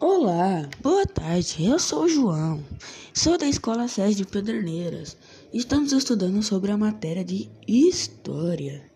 Olá, boa tarde. Eu sou o João. Sou da Escola SES de Pederneiras. Estamos estudando sobre a matéria de História.